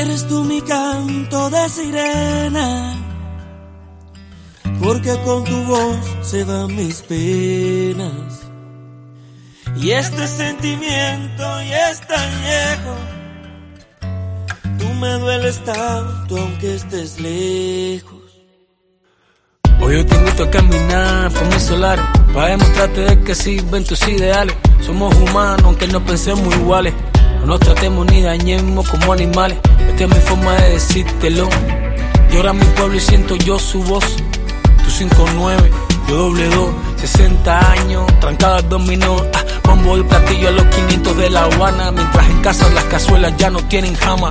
Eres tú mi canto de sirena, porque con tu voz se van mis penas. Y este sentimiento ya es tan viejo, tú me dueles tanto aunque estés lejos. Hoy yo te invito a caminar por mis solares Para demostrarte de que sirven tus ideales Somos humanos aunque no pensemos iguales No nos tratemos ni dañemos como animales. Esta es mi forma de decírtelo. Llora mi pueblo y siento yo su voz. Tu 5-9, yo doble 2 60 años, trancada al dominó. Ah, Bombo y platillo a los 500 de La Habana. Mientras en casa las cazuelas ya no tienen jama.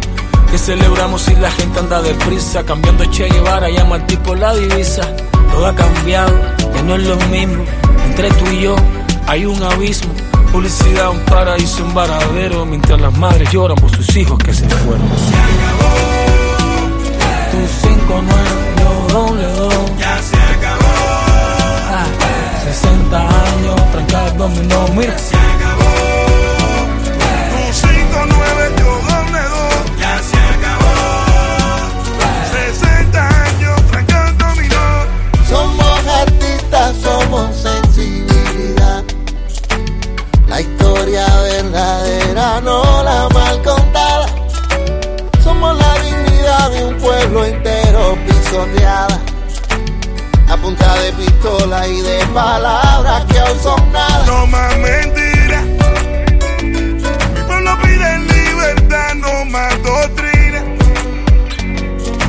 Que celebramos si la gente anda deprisa, cambiando Che Guevara, llama al tipo la divisa. Todo ha cambiado, ya no es lo mismo. Entre tú y yo hay un abismo. Publicidad, un paraíso, un varadero. Mientras las madres lloran por sus hijos que se fueron. Se acabó. Tu 5 yo doble Ya se acabó. Ah, 60 años, trancado dominó, mira. Pistola y de palabras que aún son nada. No más mentiras. Mi pueblo pide libertad, no más doctrina.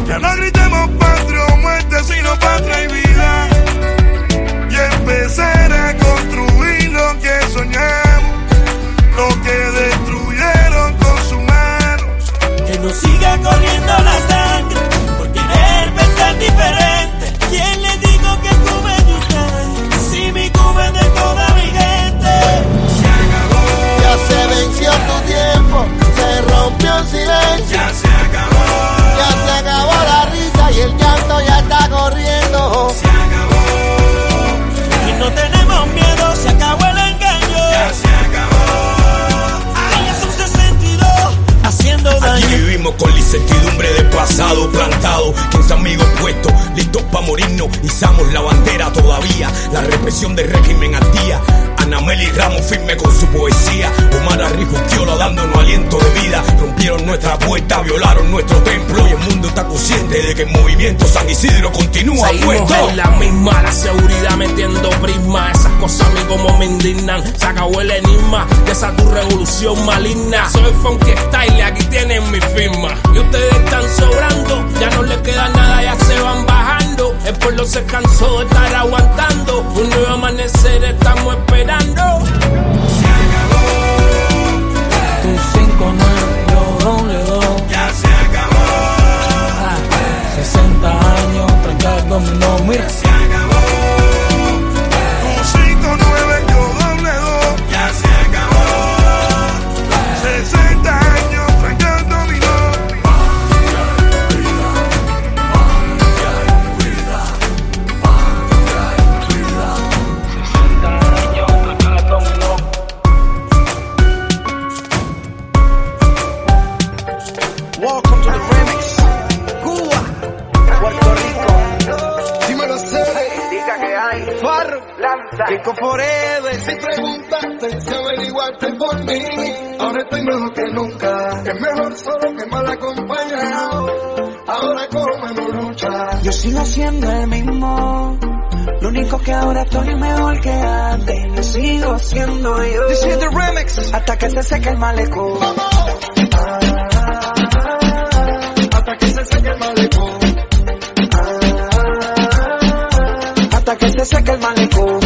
Ya no gritemos patria o muerte, sino patria y vida. Y empezar a construir lo que soñamos, lo que destruyeron con su mano. Que no siga corriendo la izamos la bandera todavía, la represión del régimen al día. Anameli Ramos firme con su poesía, Omar Arrijuquiola dándonos aliento de vida, rompieron nuestra puerta, violaron nuestro templo y el mundo está consciente de que el movimiento San Isidro continúa Seguimos puesto. en la misma, la seguridad metiendo prisma. Esas cosas a mí como me indignan. Se acabó el enigma de esa tu revolución maligna. Soy funky style aquí tienen mi firma. Y ustedes están sobrando, ya no les queda nada, ya se van El pueblo se cansó de estar aguantando. Un nuevo amanecer estamos esperando. Siendo el mismo. Lo único que ahora estoy mejor que antes. Yo sigo siendo yo. This is the remix. Hasta que se seque el malecón. Hasta que se seque el malecón. Hasta que se seque el malecón.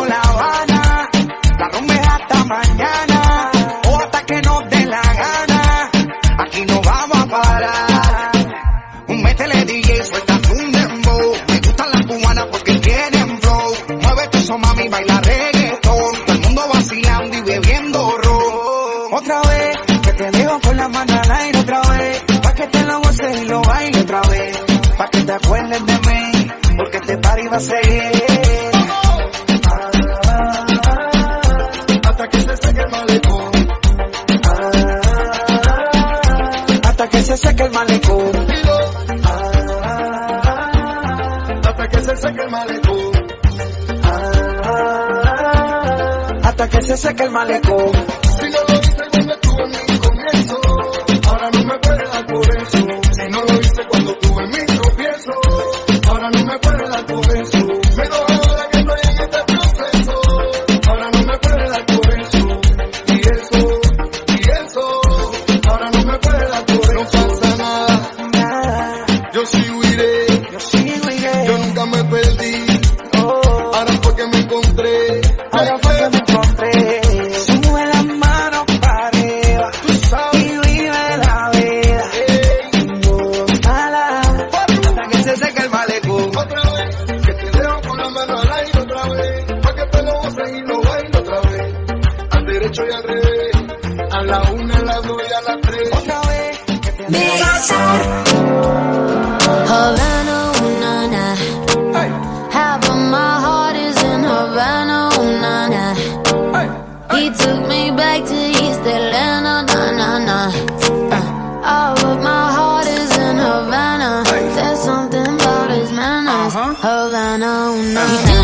La Habana. La rumba hasta mañana o hasta que nos dé la gana. Aquí no vamos a parar. Un métele DJ, suelta un dembow. Me gustan las cubanas porque tienen flow. Mueve tu so mami, baila reggaetón. Todo el mundo vacilando y bebiendo ron. Otra vez, que te dejo con la mano al aire otra vez. Pa' que te lo goces y lo baile otra vez. Pa' que te acuerdes de mí, porque este party va a seguir. desde que el malecón Hold on. Oh, oh,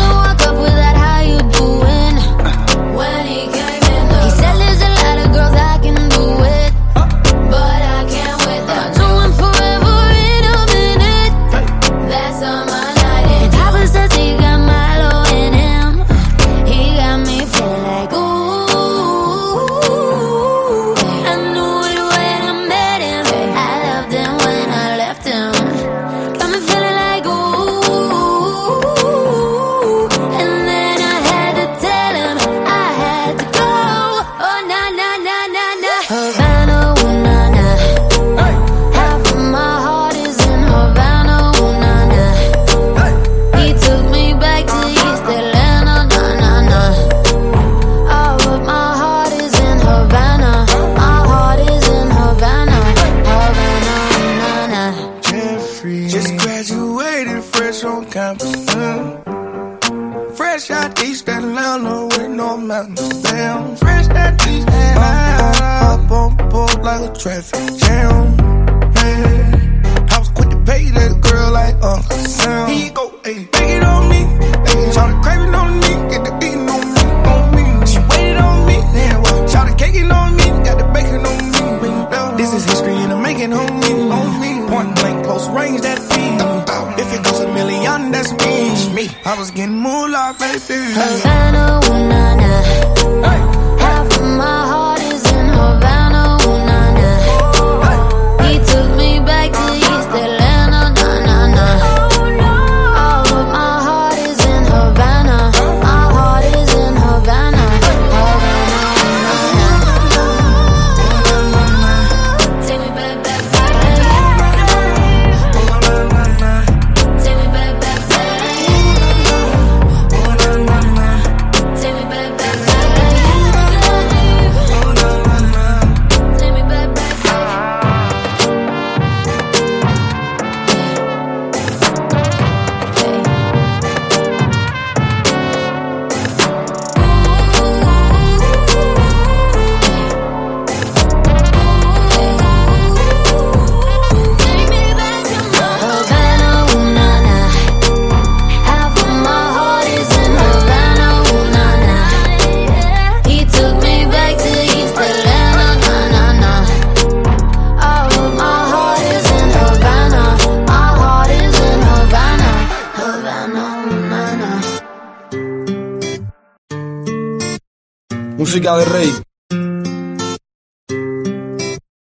música de rey.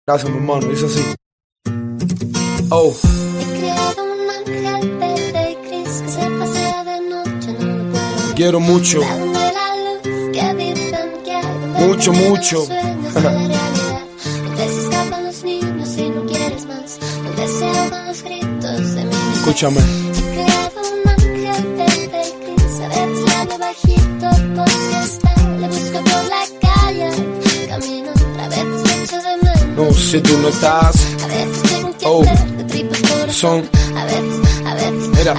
Gracias, mi hermano, dice así. Oh. Quiero mucho. Mucho, mucho. Escúchame. No, si tú no estás. Oh, son. Mira.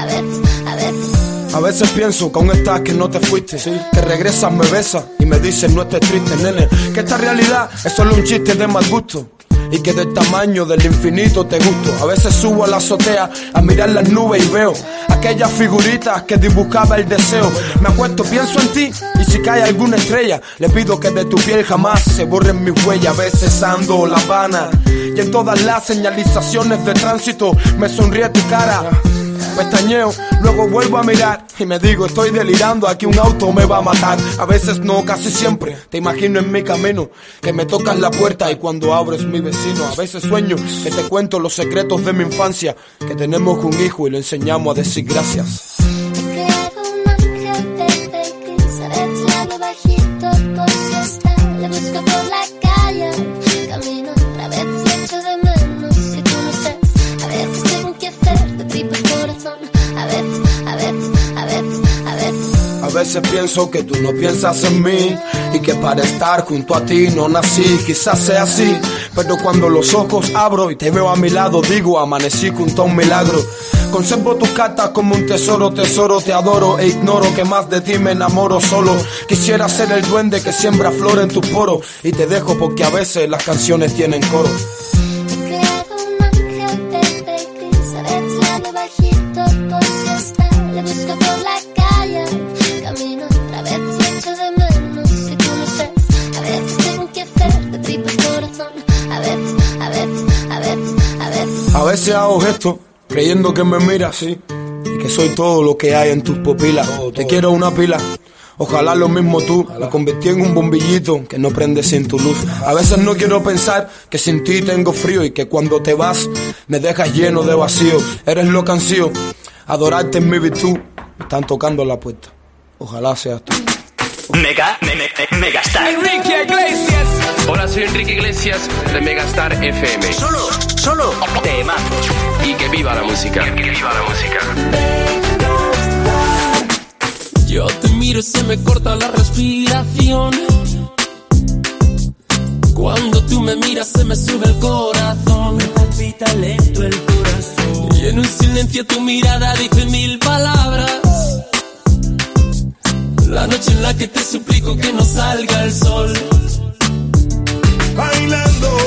A veces pienso que aún estás, que no te fuiste. Sí. Que regresas, me besas y me dices no estés triste, nene. Que esta realidad es solo un chiste de mal gusto. Y que del tamaño del infinito te gusto. A veces subo a la azotea a mirar las nubes y veo aquellas figuritas que dibujaba el deseo. Me acuesto, pienso en ti y si cae alguna estrella, le pido que de tu piel jamás se borren mis huellas. A veces ando La Habana y en todas las señalizaciones de tránsito me sonríe tu cara. Pestañeo, luego vuelvo a mirar y me digo, estoy delirando, aquí un auto me va a matar. A veces no, casi siempre, te imagino en mi camino, que me tocas la puerta y cuando abro es mi vecino. A veces sueño que te cuento los secretos de mi infancia, que tenemos un hijo y le enseñamos a decir gracias. Veces. Pienso que tú no piensas en mí y que para estar junto a ti no nací, quizás sea así, pero cuando los ojos abro y te veo a mi lado digo amanecí junto a un milagro. Conservo tus cartas como un tesoro, tesoro, te adoro e ignoro que más de ti me enamoro solo. Quisiera ser el duende que siembra flor en tus poros y te dejo porque a veces las canciones tienen coro. Hago gesto creyendo que me miras y que soy todo lo que hay en tus pupilas. Te quiero una pila. Ojalá lo mismo tú, me convertí en un bombillito que no prende sin tu luz. A veces no quiero pensar que sin ti tengo frío y que cuando te vas me dejas lleno de vacío. Eres lo que ansío, adorarte es mi virtud. Me están tocando la puerta. Ojalá seas tú. Mega, me, me, Megastar. Enrique Iglesias. Hola, soy Enrique Iglesias de Megastar FM. Solo, solo temazos. Y que viva la música. Que viva la música. Yo te miro y se me corta la respiración. Cuando tú me miras se me sube el corazón. Me palpita lento el corazón. Y en un silencio tu mirada dice mil palabras. La noche en la que te suplico que no salga el sol. Bailando,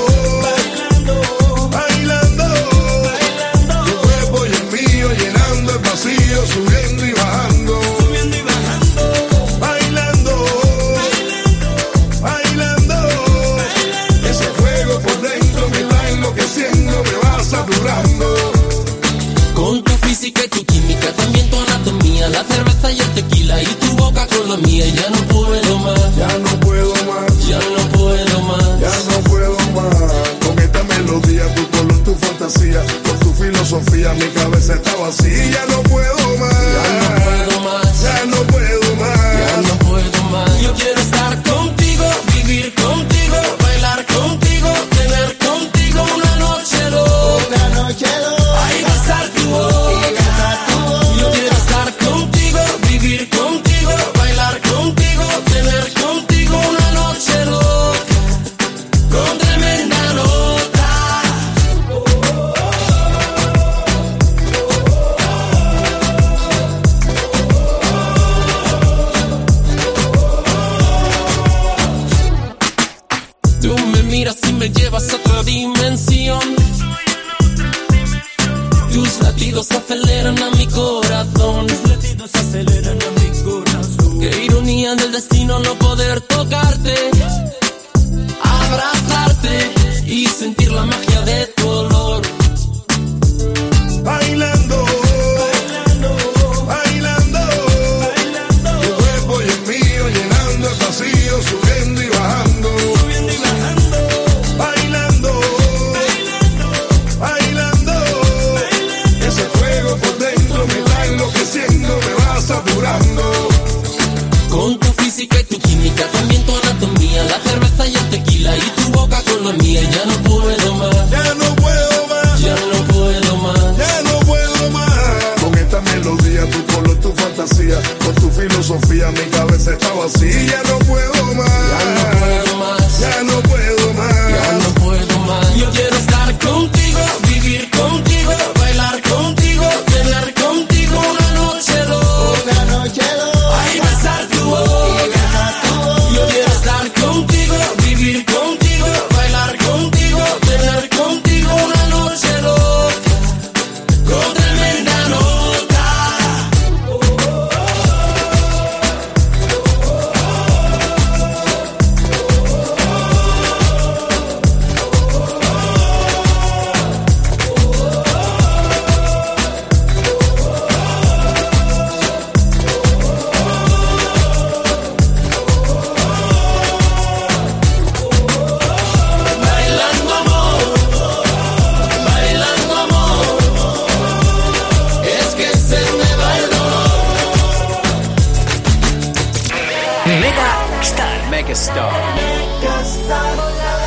la mía. Ya no puedo más, Ya no puedo más, ya no puedo más. ya no puedo más. Con esta melodía, tu color, tu fantasía, con tu filosofía, mi cabeza está vacía. Tocarte, megastar. star.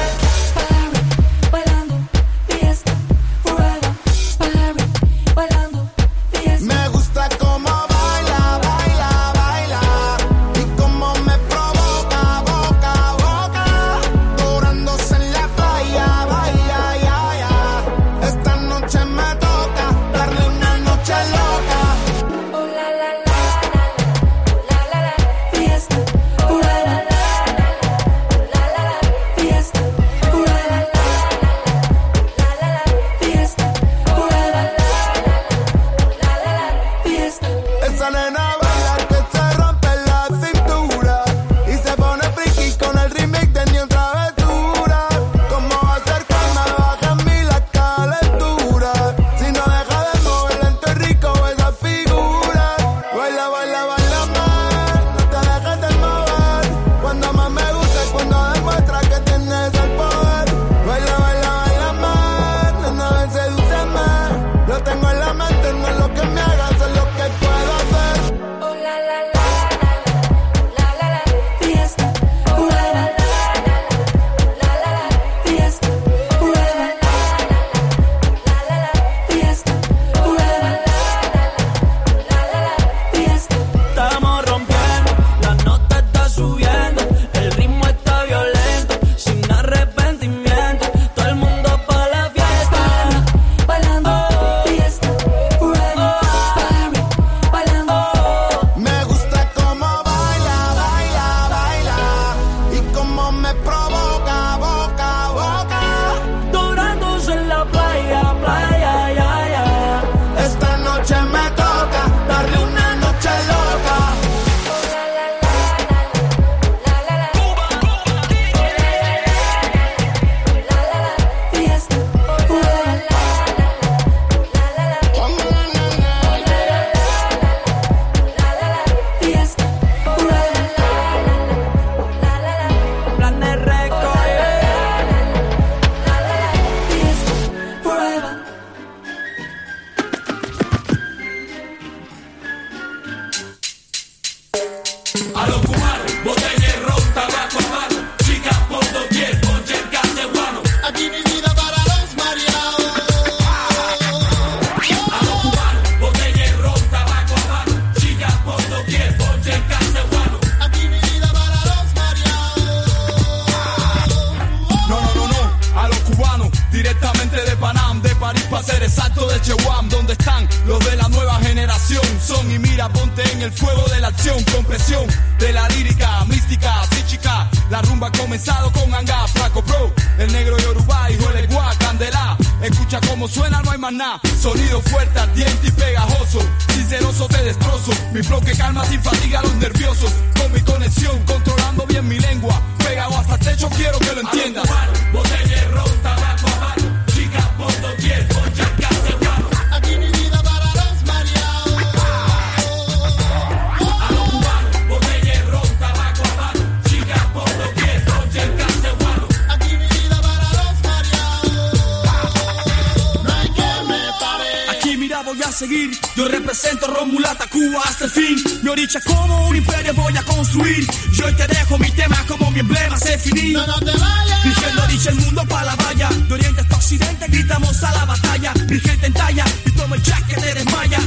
oricha como un imperio voy a construir. Yo te dejo mi tema como mi emblema, se finí. No, no te vayas. Mi gente el mundo para la valla. De oriente hasta occidente gritamos a la batalla. Mi gente entalla y toma el jack que te desmaya.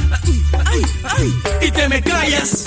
Ay, y te me callas.